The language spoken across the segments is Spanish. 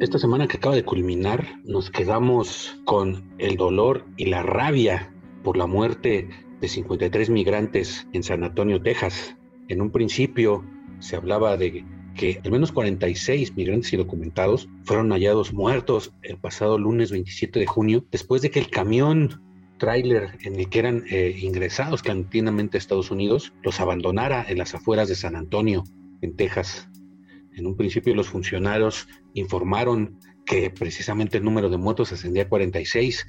Esta semana que acaba de culminar, nos quedamos con el dolor y la rabia por la muerte de 53 migrantes en San Antonio, Texas. En un principio se hablaba de que al menos 46 migrantes y documentados fueron hallados muertos el pasado lunes 27 de junio, después de que el camión tráiler en el que eran eh, ingresados clandestinamente a Estados Unidos los abandonara en las afueras de San Antonio, en Texas. En un principio los funcionarios informaron que precisamente el número de muertos ascendía a 46,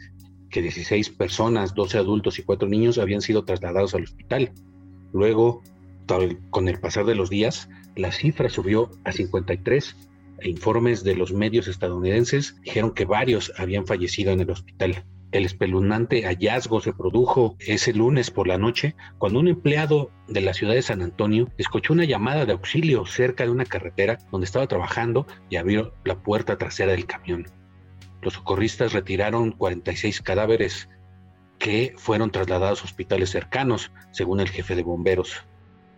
que 16 personas, 12 adultos y 4 niños habían sido trasladados al hospital. Luego, con el pasar de los días, la cifra subió a 53 e informes de los medios estadounidenses dijeron que varios habían fallecido en el hospital. El espeluznante hallazgo se produjo ese lunes por la noche cuando un empleado de la ciudad de San Antonio escuchó una llamada de auxilio cerca de una carretera donde estaba trabajando y abrió la puerta trasera del camión. Los socorristas retiraron 46 cadáveres que fueron trasladados a hospitales cercanos, según el jefe de bomberos.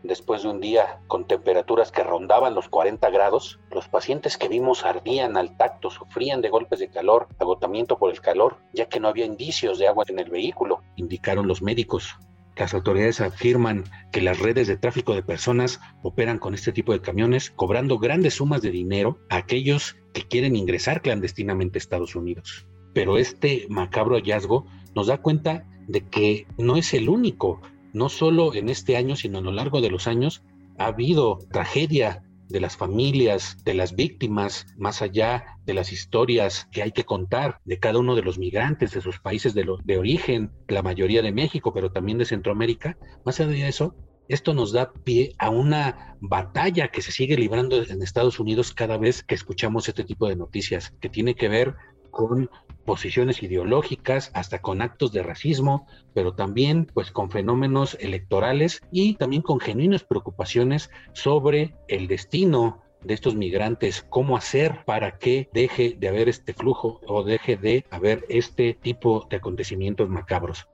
Después de un día con temperaturas que rondaban los 40 grados, los pacientes que vimos ardían al tacto, sufrían de golpes de calor, agotamiento por el calor, ya que no había indicios de agua en el vehículo, indicaron los médicos. Las autoridades afirman que las redes de tráfico de personas operan con este tipo de camiones, cobrando grandes sumas de dinero a aquellos que quieren ingresar clandestinamente a Estados Unidos. Pero este macabro hallazgo nos da cuenta de que no es el único no solo en este año, sino a lo largo de los años, ha habido tragedia de las familias, de las víctimas, más allá de las historias que hay que contar de cada uno de los migrantes de sus países de, de origen, la mayoría de México, pero también de Centroamérica. Más allá de eso, esto nos da pie a una batalla que se sigue librando en Estados Unidos cada vez que escuchamos este tipo de noticias, que tiene que ver con posiciones ideológicas, hasta con actos de racismo, pero también pues con fenómenos electorales y también con genuinas preocupaciones sobre el destino de estos migrantes, cómo hacer para que deje de haber este flujo o deje de haber este tipo de acontecimientos macabros.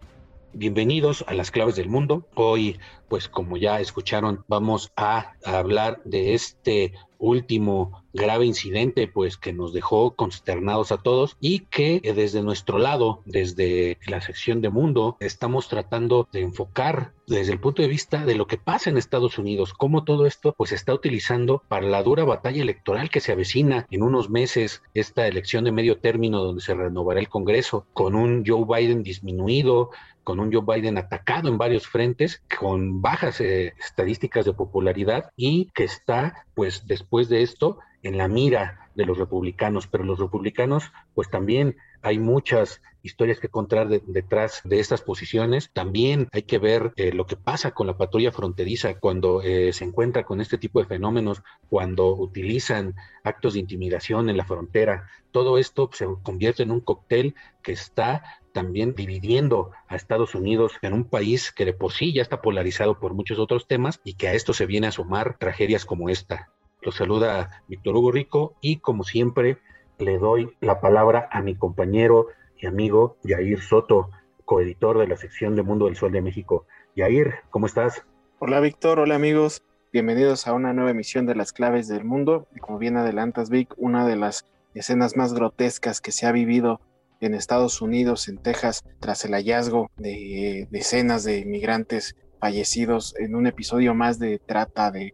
Bienvenidos a las claves del mundo. Hoy, pues como ya escucharon, vamos a hablar de este último grave incidente pues que nos dejó consternados a todos y que eh, desde nuestro lado, desde la sección de mundo, estamos tratando de enfocar desde el punto de vista de lo que pasa en Estados Unidos, cómo todo esto pues está utilizando para la dura batalla electoral que se avecina en unos meses, esta elección de medio término donde se renovará el Congreso, con un Joe Biden disminuido, con un Joe Biden atacado en varios frentes, con bajas eh, estadísticas de popularidad y que está pues después de esto en la mira de los republicanos, pero los republicanos, pues también hay muchas historias que contar detrás de estas posiciones. También hay que ver eh, lo que pasa con la patrulla fronteriza cuando eh, se encuentra con este tipo de fenómenos, cuando utilizan actos de intimidación en la frontera. Todo esto se convierte en un cóctel que está también dividiendo a Estados Unidos en un país que de por sí ya está polarizado por muchos otros temas y que a esto se viene a sumar tragedias como esta. Los saluda Víctor Hugo Rico y como siempre le doy la palabra a mi compañero y amigo Yair Soto, coeditor de la sección de Mundo del Sol de México. Yair, ¿cómo estás? Hola Víctor, hola amigos. Bienvenidos a una nueva emisión de Las Claves del Mundo. Como bien adelantas, Vic, una de las escenas más grotescas que se ha vivido en Estados Unidos, en Texas, tras el hallazgo de decenas de inmigrantes fallecidos en un episodio más de trata de,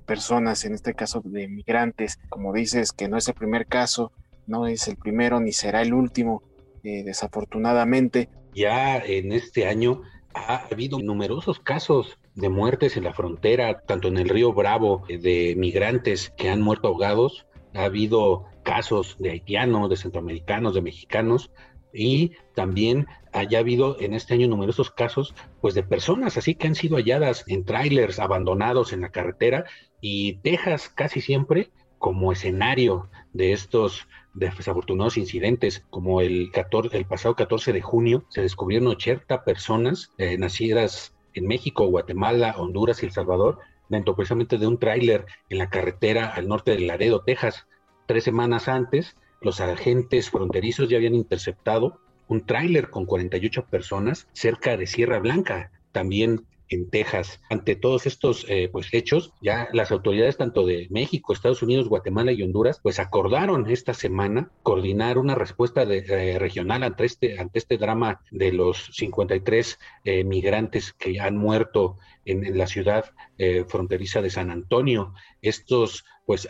personas, en este caso de migrantes. Como dices, que no es el primer caso, no es el primero ni será el último, eh, desafortunadamente. Ya en este año ha habido numerosos casos de muertes en la frontera, tanto en el río Bravo, eh, de migrantes que han muerto ahogados. Ha habido casos de haitianos, de centroamericanos, de mexicanos, y también haya habido en este año numerosos casos pues de personas así que han sido halladas en trailers abandonados en la carretera y Texas casi siempre como escenario de estos desafortunados incidentes, como el, 14, el pasado 14 de junio se descubrieron 80 personas eh, nacidas en México, Guatemala, Honduras y El Salvador dentro precisamente de un tráiler en la carretera al norte de Laredo, Texas. Tres semanas antes los agentes fronterizos ya habían interceptado un tráiler con 48 personas cerca de Sierra Blanca, también en Texas. Ante todos estos eh, pues, hechos, ya las autoridades tanto de México, Estados Unidos, Guatemala y Honduras, pues acordaron esta semana coordinar una respuesta eh, regional ante este, ante este drama de los 53 eh, migrantes que han muerto en, en la ciudad fronteriza de San Antonio. Estos, pues,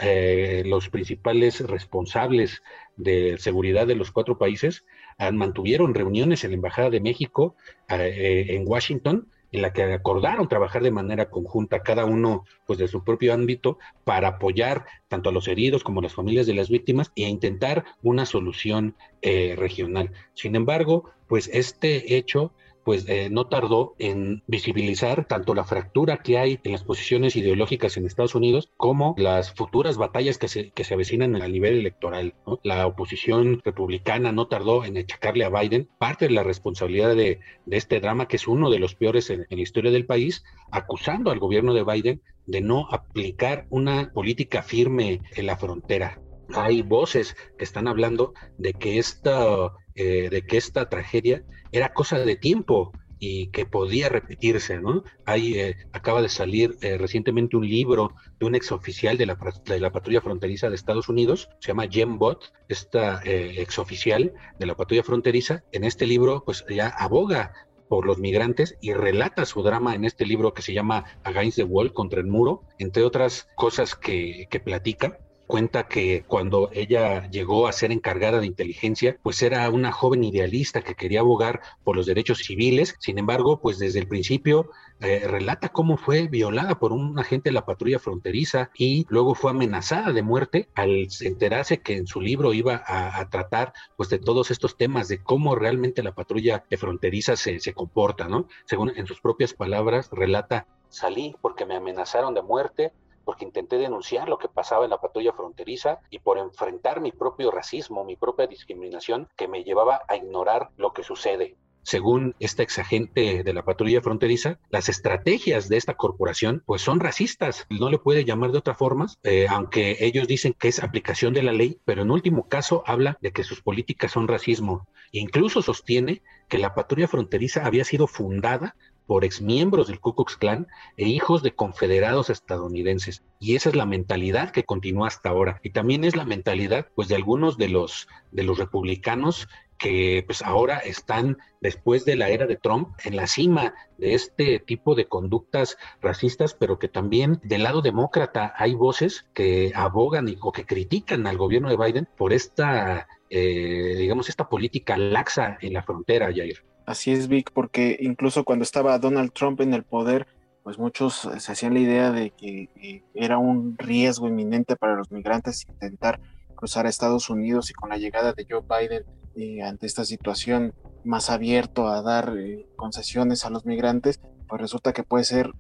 los principales responsables de seguridad de los cuatro países mantuvieron reuniones en la Embajada de México eh, en Washington en la que acordaron trabajar de manera conjunta, cada uno pues de su propio ámbito, para apoyar tanto a los heridos como a las familias de las víctimas e intentar una solución eh, regional. Sin embargo, pues este hecho pues eh, no tardó en visibilizar tanto la fractura que hay en las posiciones ideológicas en Estados Unidos como las futuras batallas que se, que se avecinan a nivel electoral. La oposición republicana no tardó en achacarle a Biden parte de la responsabilidad de, este drama, que es uno de los peores en la historia del país, acusando al gobierno de Biden de no aplicar una política firme en la frontera hay voces que están hablando de que esta, eh, de que esta tragedia era cosa de tiempo y que podía repetirse, ¿no? Hay, eh, acaba de salir eh, recientemente un libro de un exoficial de la, de la patrulla fronteriza de Estados Unidos, se llama Jem Bott, esta exoficial de la patrulla fronteriza. En este libro, pues ya aboga por los migrantes y relata su drama en este libro que se llama Against the Wall, contra el muro, entre otras cosas que, que platica cuenta que cuando ella llegó a ser encargada de inteligencia, pues era una joven idealista que quería abogar por los derechos civiles. Sin embargo, pues desde el principio eh, relata cómo fue violada por un agente de la patrulla fronteriza y luego fue amenazada de muerte al enterarse que en su libro iba a, tratar pues de todos estos temas de cómo realmente la patrulla fronteriza se, se comporta, ¿no? Según en sus propias palabras, relata Salí porque me amenazaron de muerte, porque intenté denunciar lo que pasaba en la patrulla fronteriza y por enfrentar mi propio racismo, mi propia discriminación que me llevaba a ignorar lo que sucede. Según esta exagente de la patrulla fronteriza, las estrategias de esta corporación pues son racistas, no le puede llamar de otra forma, eh, aunque ellos dicen que es aplicación de la ley, pero en último caso habla de que sus políticas son racismo. incluso sostiene que la patrulla fronteriza había sido fundada por exmiembros del Ku Klux Klan e hijos de confederados estadounidenses. Y esa es la mentalidad que continúa hasta ahora. Y también es la mentalidad, pues, de algunos de los, de los republicanos que pues ahora están después de la era de Trump en la cima de este tipo de conductas racistas, pero que también del lado demócrata hay voces que abogan y, o que critican al gobierno de Biden por esta, eh, digamos, esta política laxa en la frontera, Jair. Así es, Vic, porque incluso cuando estaba Donald Trump en el poder, pues muchos eh, se hacían la idea de que eh, era un riesgo inminente para los migrantes intentar cruzar a Estados Unidos y con la llegada de Joe Biden eh, ante esta situación más abierto a dar concesiones a los migrantes, pues resulta que puede ser,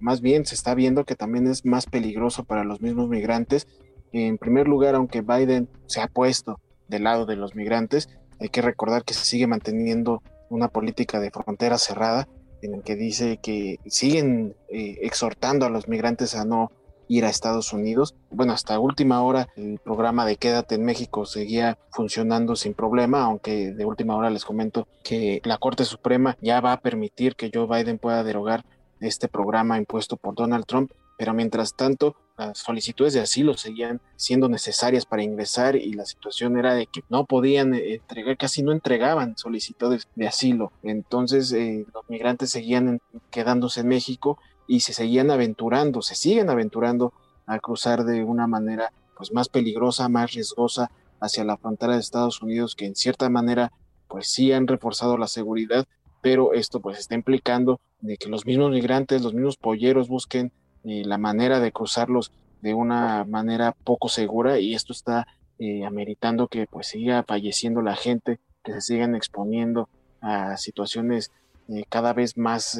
más bien se está viendo que también es más peligroso para los mismos migrantes. En primer lugar, aunque Biden se ha puesto del lado de los migrantes, hay que recordar que se sigue manteniendo una política de frontera cerrada en el que dice que siguen eh, exhortando a los migrantes a no ir a Estados Unidos. Bueno, hasta última hora el programa de Quédate en México seguía funcionando sin problema, aunque de última hora les comento que la Corte Suprema ya va a permitir que Joe Biden pueda derogar este programa impuesto por Donald Trump pero mientras tanto las solicitudes de asilo seguían siendo necesarias para ingresar y la situación era de que no podían eh, entregar, casi no entregaban solicitudes de asilo. Entonces eh, los migrantes seguían quedándose en México y se seguían aventurando, se siguen aventurando a cruzar de una manera pues más peligrosa, más riesgosa hacia la frontera de Estados Unidos, que en cierta manera pues sí han reforzado la seguridad, pero esto pues está implicando de que los mismos migrantes, los mismos polleros busquen eh, la manera de cruzarlos de una manera poco segura y esto está eh, ameritando que pues siga falleciendo la gente, que se sigan exponiendo a situaciones eh, cada vez más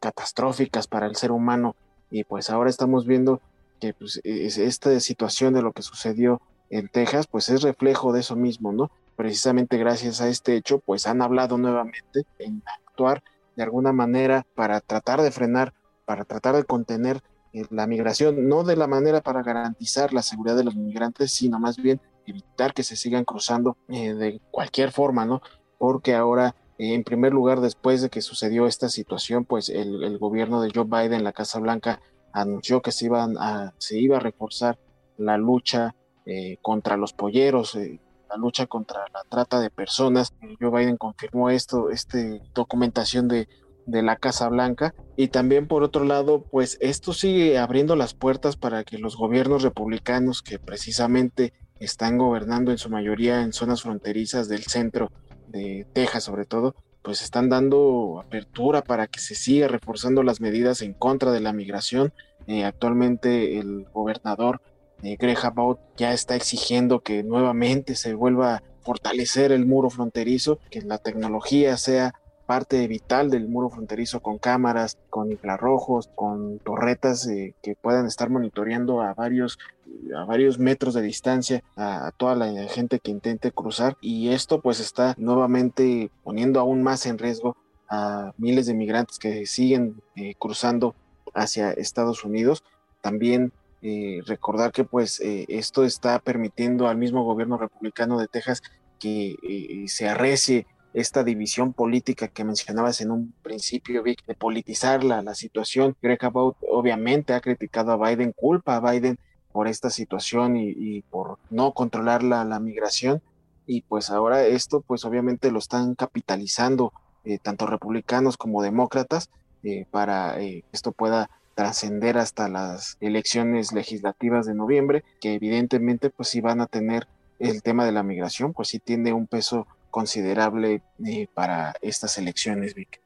catastróficas para el ser humano y pues ahora estamos viendo que pues, esta situación de lo que sucedió en Texas pues es reflejo de eso mismo, ¿no? Precisamente gracias a este hecho pues han hablado nuevamente en actuar de alguna manera para tratar de frenar, para tratar de contener eh, la migración, no de la manera para garantizar la seguridad de los migrantes, sino más bien evitar que se sigan cruzando eh, de cualquier forma, ¿no? Porque ahora, eh, en primer lugar, después de que sucedió esta situación, pues el, gobierno de Joe Biden, la Casa Blanca, anunció que se, iban a, se iba a reforzar la lucha contra los polleros, la lucha contra la trata de personas. Joe Biden confirmó esto, esta documentación de de la Casa Blanca. Y también por otro lado pues esto sigue abriendo las puertas para que los gobiernos republicanos que precisamente están gobernando en su mayoría en zonas fronterizas del centro de Texas sobre todo pues están dando apertura para que se siga reforzando las medidas en contra de la migración. Eh, actualmente el gobernador eh, Greg ya está exigiendo que nuevamente se vuelva a fortalecer el muro fronterizo, que la tecnología sea parte vital del muro fronterizo con cámaras, con infrarrojos, con torretas eh, que puedan estar monitoreando a varios a varios metros de distancia a, toda la gente que intente cruzar y esto pues está nuevamente poniendo aún más en riesgo a miles de migrantes que siguen eh, cruzando hacia Estados Unidos. También eh, recordar que pues esto está permitiendo al mismo gobierno republicano de Texas que se arrecie esta división política que mencionabas en un principio, Vic, de politizar la, la situación. Greg Abbott obviamente ha criticado a Biden, culpa a Biden por esta situación y, por no controlar la, la, migración. Y pues ahora esto, pues obviamente lo están capitalizando eh, tanto republicanos como demócratas eh, para eh, que esto pueda trascender hasta las elecciones legislativas de noviembre, que evidentemente pues si van a tener el tema de la migración, pues sí tiene un peso considerable eh, para estas elecciones, Vic.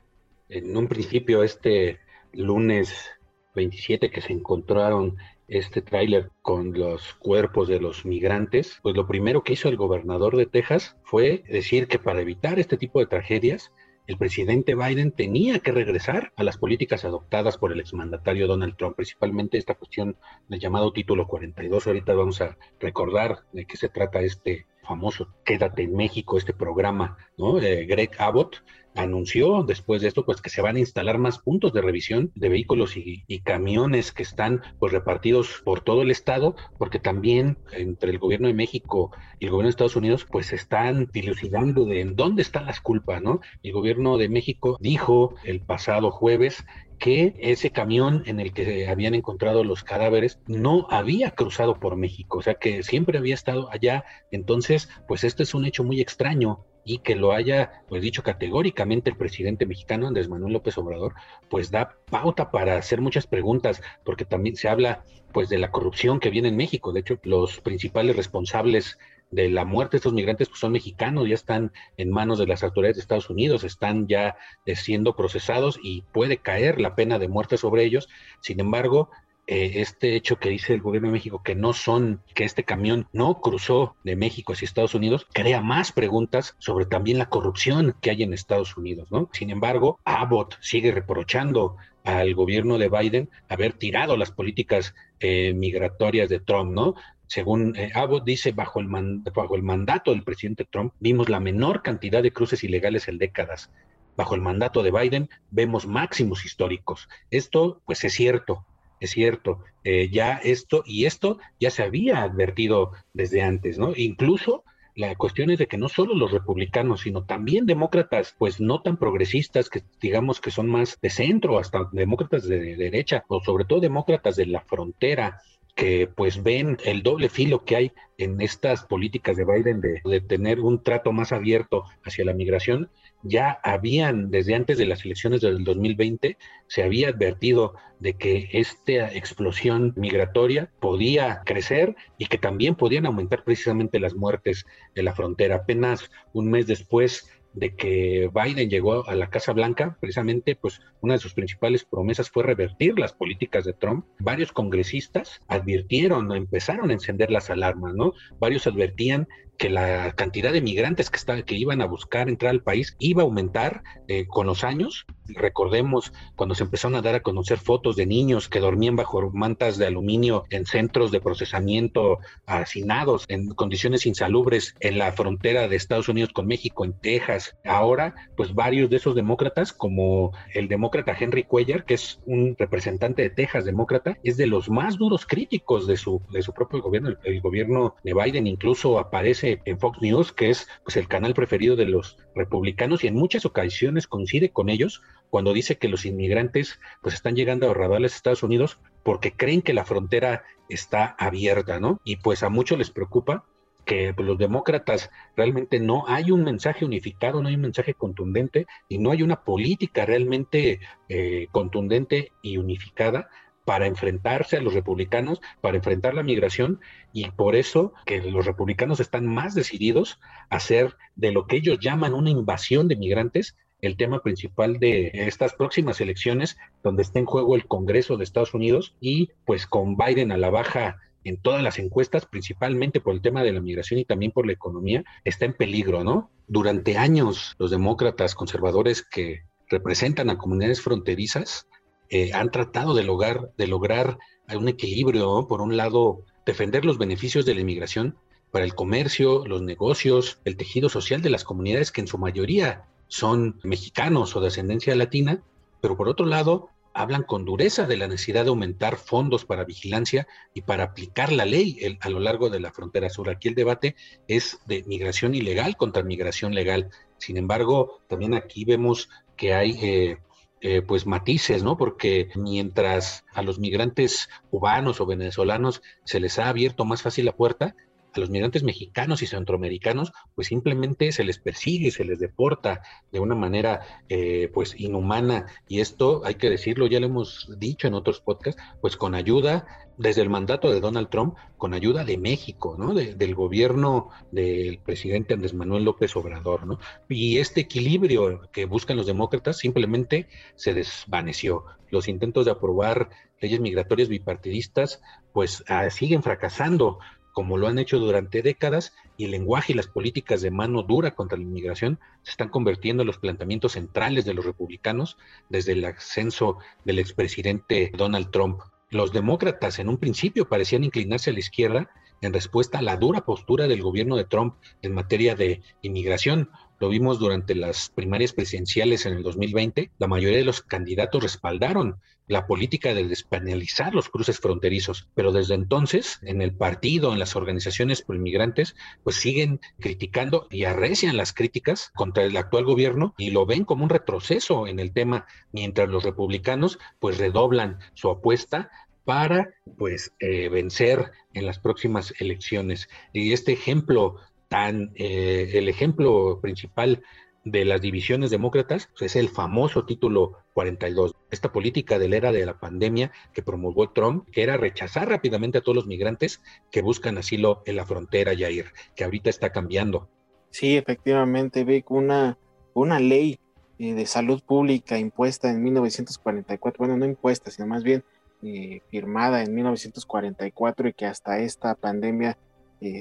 En un principio, este lunes 27 que se encontraron este tráiler con los cuerpos de los migrantes, pues lo primero que hizo el gobernador de Texas fue decir que para evitar este tipo de tragedias, el presidente Biden tenía que regresar a las políticas adoptadas por el exmandatario Donald Trump, principalmente esta cuestión del llamado título 42. Ahorita vamos a recordar de qué se trata este famoso Quédate en México, este programa, ¿no? Eh, Greg Abbott anunció después de esto pues que se van a instalar más puntos de revisión de vehículos y, camiones que están pues repartidos por todo el estado porque también entre el gobierno de México y el gobierno de Estados Unidos pues están dilucidando de en dónde están las culpas, ¿no? El gobierno de México dijo el pasado jueves que ese camión en el que habían encontrado los cadáveres no había cruzado por México, o sea que siempre había estado allá. Entonces, pues este es un hecho muy extraño y que lo haya pues dicho categóricamente el presidente mexicano Andrés Manuel López Obrador, pues da pauta para hacer muchas preguntas, porque también se habla pues de la corrupción que viene en México. De hecho, los principales responsables de la muerte de estos migrantes pues son mexicanos, ya están en manos de las autoridades de Estados Unidos, están ya eh, siendo procesados y puede caer la pena de muerte sobre ellos. Sin embargo, eh, este hecho que dice el gobierno de México que no son, que este camión no cruzó de México hacia Estados Unidos, crea más preguntas sobre también la corrupción que hay en Estados Unidos, ¿no? Sin embargo, Abbott sigue reprochando al gobierno de Biden haber tirado las políticas eh, migratorias de Trump, ¿no? Según eh, Abbott dice, bajo el, bajo el mandato del presidente Trump vimos la menor cantidad de cruces ilegales en décadas. Bajo el mandato de Biden vemos máximos históricos. Esto, pues es cierto, es cierto. Eh, ya esto y esto ya se había advertido desde antes, ¿no? Incluso La cuestión es de que no solo los republicanos, sino también demócratas, pues no tan progresistas, que digamos que son más de centro, hasta demócratas de derecha, o sobre todo demócratas de la frontera, que pues ven el doble filo que hay en estas políticas de Biden de, tener un trato más abierto hacia la migración, ya habían desde antes de las elecciones del 2020, se había advertido de que esta explosión migratoria podía crecer y que también podían aumentar precisamente las muertes de la frontera. Apenas un mes después de que Biden llegó a la Casa Blanca, precisamente, pues una de sus principales promesas fue revertir las políticas de Trump. Varios congresistas advirtieron, empezaron a encender las alarmas, ¿no? Varios advertían que la cantidad de migrantes que, que iban a buscar entrar al país iba a aumentar eh, con los años. Recordemos cuando se empezaron a dar a conocer fotos de niños que dormían bajo mantas de aluminio en centros de procesamiento hacinados, en condiciones insalubres en la frontera de Estados Unidos con México, en Texas. Ahora, pues varios de esos demócratas, como el demócrata Henry Cuellar, que es un representante de Texas demócrata, es de los más duros críticos de su, de su propio gobierno. el gobierno de Biden incluso aparece en Fox News, que es pues, el canal preferido de los republicanos y en muchas ocasiones coincide con ellos cuando dice que los inmigrantes pues están llegando a radales Estados Unidos porque creen que la frontera está abierta, ¿no? Y pues a muchos les preocupa que pues, los demócratas realmente no hay un mensaje unificado, no hay un mensaje contundente y no hay una política realmente eh, contundente y unificada para enfrentarse a los republicanos, para enfrentar la migración, y por eso que los republicanos están más decididos a hacer de lo que ellos llaman una invasión de migrantes el tema principal de estas próximas elecciones, donde está en juego el Congreso de Estados Unidos y pues con Biden a la baja en todas las encuestas, principalmente por el tema de la migración y también por la economía, está en peligro, ¿no? Durante años los demócratas conservadores que representan a comunidades fronterizas eh, han tratado de lograr, de lograr un equilibrio, por un lado, defender los beneficios de la inmigración para el comercio, los negocios, el tejido social de las comunidades que en su mayoría son mexicanos o de ascendencia latina, pero por otro lado, hablan con dureza de la necesidad de aumentar fondos para vigilancia y para aplicar la ley a lo largo de la frontera sur. Aquí el debate es de migración ilegal contra migración legal. Sin embargo, también aquí vemos que hay eh, eh, pues matices, ¿no? Porque mientras a los migrantes cubanos o venezolanos se les ha abierto más fácil la puerta, a los migrantes mexicanos y centroamericanos, pues simplemente se les persigue, se les deporta de una manera eh, pues inhumana. Y esto, hay que decirlo, ya lo hemos dicho en otros podcasts, pues con ayuda, desde el mandato de Donald Trump, con ayuda de México, ¿no? del gobierno del presidente Andrés Manuel López Obrador, ¿no? Y este equilibrio que buscan los demócratas simplemente se desvaneció. Los intentos de aprobar leyes migratorias bipartidistas, pues ah, siguen fracasando como lo han hecho durante décadas, y el lenguaje y las políticas de mano dura contra la inmigración se están convirtiendo en los planteamientos centrales de los republicanos desde el ascenso del expresidente Donald Trump. Los demócratas en un principio parecían inclinarse a la izquierda en respuesta a la dura postura del gobierno de Trump en materia de inmigración, lo vimos durante las primarias presidenciales en el 2020. La mayoría de los candidatos respaldaron la política de despenalizar los cruces fronterizos, pero desde entonces en el partido, en las organizaciones pro inmigrantes, pues siguen criticando y arrecian las críticas contra el actual gobierno y lo ven como un retroceso en el tema, mientras los republicanos pues redoblan su apuesta para pues eh, vencer en las próximas elecciones. Y este ejemplo eh, el ejemplo principal de las divisiones demócratas pues, es el famoso título 42, esta política de la era de la pandemia que promulgó Trump, que era rechazar rápidamente a todos los migrantes que buscan asilo en la frontera, Yair, que ahorita está cambiando. Sí, efectivamente, Vic, una, una ley eh, de salud pública impuesta en 1944, bueno, no impuesta, sino más bien eh, firmada en 1944 y que hasta esta pandemia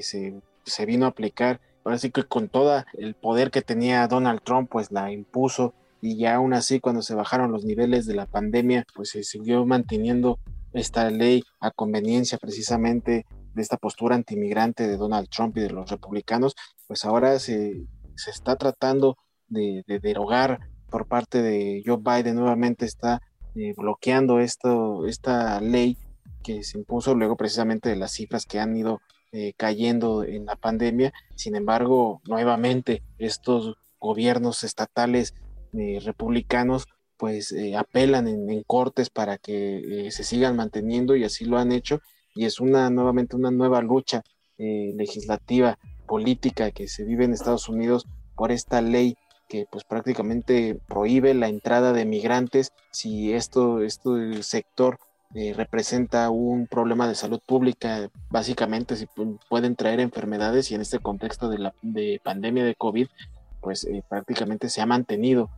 se se vino a aplicar. Ahora sí que con todo el poder que tenía Donald Trump, pues la impuso. Y ya aún así cuando se bajaron los niveles de la pandemia, pues se siguió manteniendo esta ley a conveniencia precisamente de esta postura antimigrante de Donald Trump y de los republicanos, pues ahora se, se está tratando de, derogar por parte de Joe Biden, nuevamente está eh, bloqueando esto, esta ley que se impuso luego precisamente de las cifras que han ido eh, cayendo en la pandemia. Sin embargo, nuevamente estos gobiernos estatales eh, republicanos pues eh, apelan en, cortes para que se sigan manteniendo y así lo han hecho y es una nuevamente una nueva lucha legislativa política que se vive en Estados Unidos por esta ley que pues prácticamente prohíbe la entrada de migrantes si esto, el sector eh, representa un problema de salud pública, básicamente si pueden traer enfermedades y en este contexto de la de pandemia de COVID, pues eh, prácticamente se ha mantenido.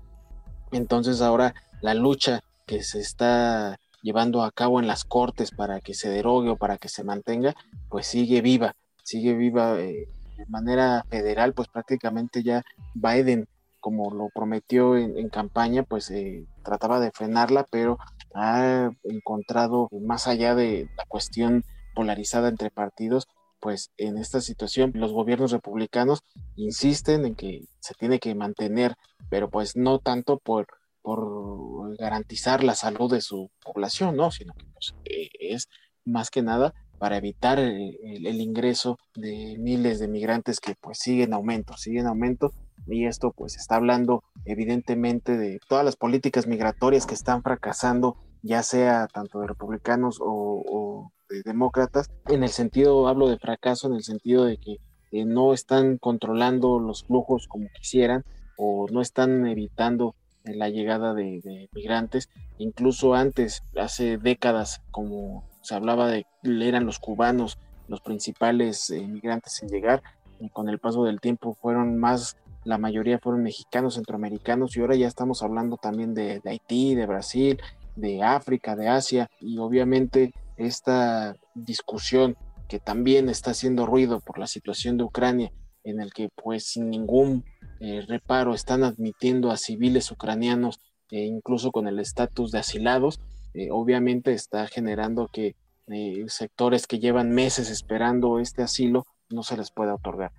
Entonces ahora la lucha que se está llevando a cabo en las cortes para que se derogue o para que se mantenga, pues sigue viva, sigue viva eh, de manera federal, pues prácticamente ya Biden, como lo prometió en, campaña, pues trataba de frenarla, pero ha encontrado más allá de la cuestión polarizada entre partidos, pues en esta situación los gobiernos republicanos insisten en que se tiene que mantener, pero pues no tanto por, por garantizar la salud de su población, ¿no? Sino que pues, eh, es más que nada para evitar el, el, ingreso de miles de migrantes que pues siguen aumento, siguen aumento y esto pues está hablando evidentemente de todas las políticas migratorias que están fracasando ya sea tanto de republicanos o, de demócratas, en el sentido, hablo de fracaso, en el sentido de que eh, no están controlando los flujos como quisieran o no están evitando eh, la llegada de, migrantes. Incluso antes, hace décadas, como se hablaba de, eran los cubanos los principales eh, migrantes en llegar, y con el paso del tiempo fueron más, la mayoría fueron mexicanos, centroamericanos, y ahora ya estamos hablando también de, de Haití, de Brasil, de África, de Asia y obviamente esta discusión que también está haciendo ruido por la situación de Ucrania, en el que pues sin ningún eh, reparo están admitiendo a civiles ucranianos, e incluso con el estatus de asilados, eh, obviamente está generando que sectores que llevan meses esperando este asilo no se les pueda otorgar.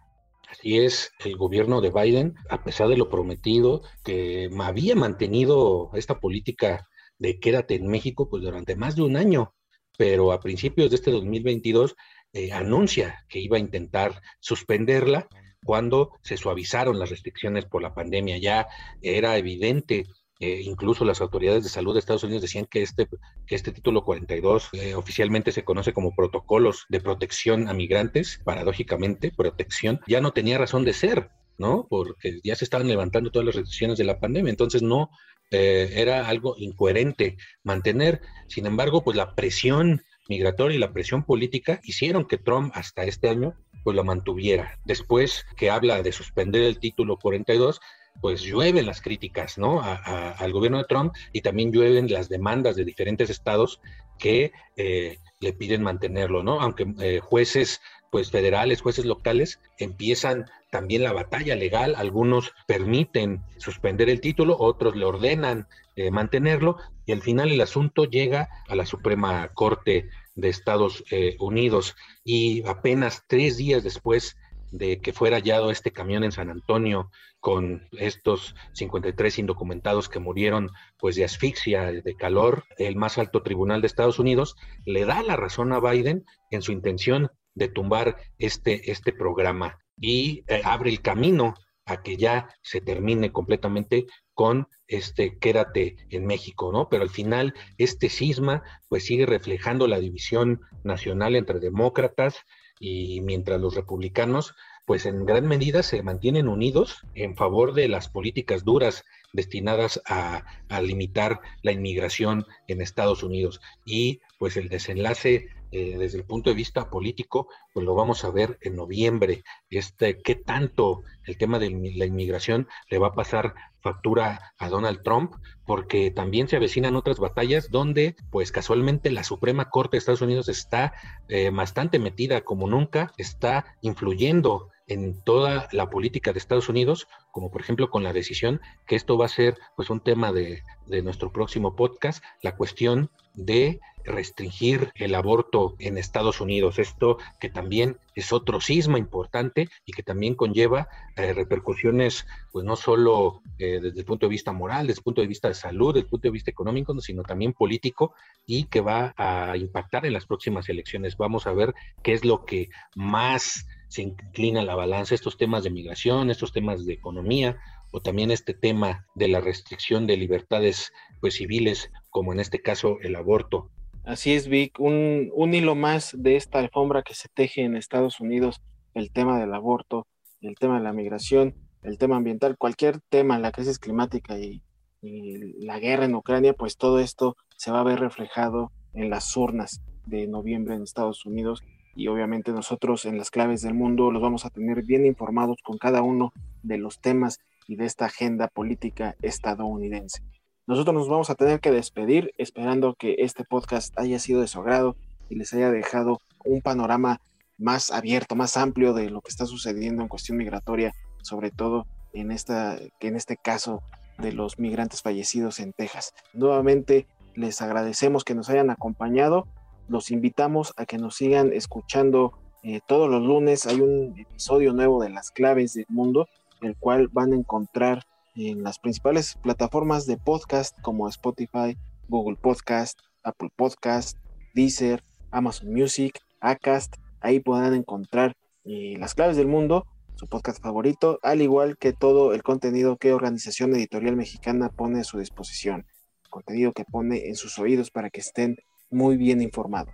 Así es, el gobierno de Biden, a pesar de lo prometido, que había mantenido esta política de quédate en México pues durante más de un año, pero a principios de este 2022 eh, anuncia que iba a intentar suspenderla cuando se suavizaron las restricciones por la pandemia. Ya era evidente eh, incluso las autoridades de salud de Estados Unidos decían que este, que este título 42 eh, oficialmente se conoce como protocolos de protección a migrantes, paradójicamente, protección, ya no tenía razón de ser, ¿no? Porque ya se estaban levantando todas las restricciones de la pandemia, entonces no eh, era algo incoherente mantener. Sin embargo, pues la presión migratoria y la presión política hicieron que Trump hasta este año pues la mantuviera. Después que habla de suspender el título 42, pues llueven las críticas, ¿no? al gobierno de Trump y también llueven las demandas de diferentes estados que eh, le piden mantenerlo, ¿no? Aunque eh, jueces pues federales, jueces locales, empiezan también la batalla legal. Algunos permiten suspender el título, otros le ordenan eh, mantenerlo y al final el asunto llega a la Suprema Corte de Estados eh, Unidos y apenas tres días después de que fuera hallado este camión en San Antonio con estos 53 indocumentados que murieron pues de asfixia, de calor, el más alto tribunal de Estados Unidos le da la razón a Biden en su intención de tumbar este, este programa y eh, abre el camino a que ya se termine completamente con este quédate en México, ¿no? Pero al final este cisma pues sigue reflejando la división nacional entre demócratas y mientras los republicanos pues en gran medida se mantienen unidos en favor de las políticas duras destinadas a, a limitar la inmigración en Estados Unidos. Y pues el desenlace eh, desde el punto de vista político, pues lo vamos a ver en noviembre, este, qué tanto el tema de la inmigración le va a pasar factura a Donald Trump, porque también se avecinan otras batallas donde, pues casualmente, la Suprema Corte de Estados Unidos está eh, bastante metida como nunca, está influyendo en toda la política de Estados Unidos, como por ejemplo con la decisión que esto va a ser pues un tema de, de nuestro próximo podcast, la cuestión de restringir el aborto en Estados Unidos. Esto que también es otro sisma importante y que también conlleva eh, repercusiones, pues no solo eh, desde el punto de vista moral, desde el punto de vista de salud, desde el punto de vista económico, sino también político y que va a impactar en las próximas elecciones. Vamos a ver qué es lo que más se inclina la balanza, estos temas de migración, estos temas de economía, también este tema de la restricción de libertades pues civiles, como en este caso el aborto. Así es, Vic, un, un hilo más de esta alfombra que se teje en Estados Unidos, el tema del aborto, el tema de la migración, el tema ambiental, cualquier tema, la crisis climática y, la guerra en Ucrania, pues todo esto se va a ver reflejado en las urnas de noviembre en Estados Unidos y obviamente nosotros en las claves del mundo los vamos a tener bien informados con cada uno de los temas y de esta agenda política estadounidense. Nosotros nos vamos a tener que despedir esperando que este podcast haya sido de su agrado y les haya dejado un panorama más abierto, más amplio de lo que está sucediendo en cuestión migratoria, sobre todo en, esta, en este caso de los migrantes fallecidos en Texas. Nuevamente les agradecemos que nos hayan acompañado, los invitamos a que nos sigan escuchando eh, todos los lunes, hay un episodio nuevo de las claves del mundo, el cual van a encontrar en las principales plataformas de podcast como Spotify, Google Podcast, Apple Podcast, Deezer, Amazon Music, Acast. Ahí podrán encontrar eh, las claves del mundo, su podcast favorito, al igual que todo el contenido que Organización Editorial Mexicana pone a su disposición. Contenido que pone en sus oídos para que estén muy bien informados.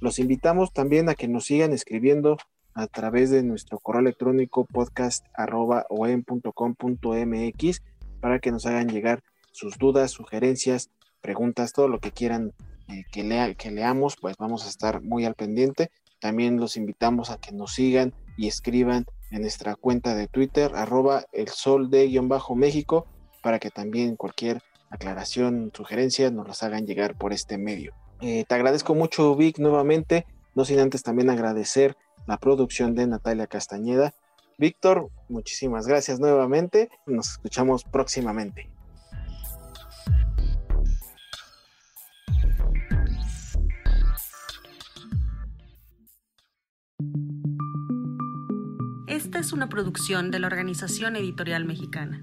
Los invitamos también a que nos sigan escribiendo a través de nuestro correo electrónico podcast.com.mx para que nos hagan llegar sus dudas, sugerencias, preguntas, todo lo que quieran eh, que, lea, que leamos, pues vamos a estar muy al pendiente. También los invitamos a que nos sigan y escriban en nuestra cuenta de Twitter, arroba el sol de guion bajo México, para que también cualquier aclaración, sugerencia nos las hagan llegar por este medio. Eh, te agradezco mucho, Vic, nuevamente, no sin antes también agradecer la producción de Natalia Castañeda. Víctor, muchísimas gracias nuevamente. Nos escuchamos próximamente. Esta es una producción de la Organización Editorial Mexicana.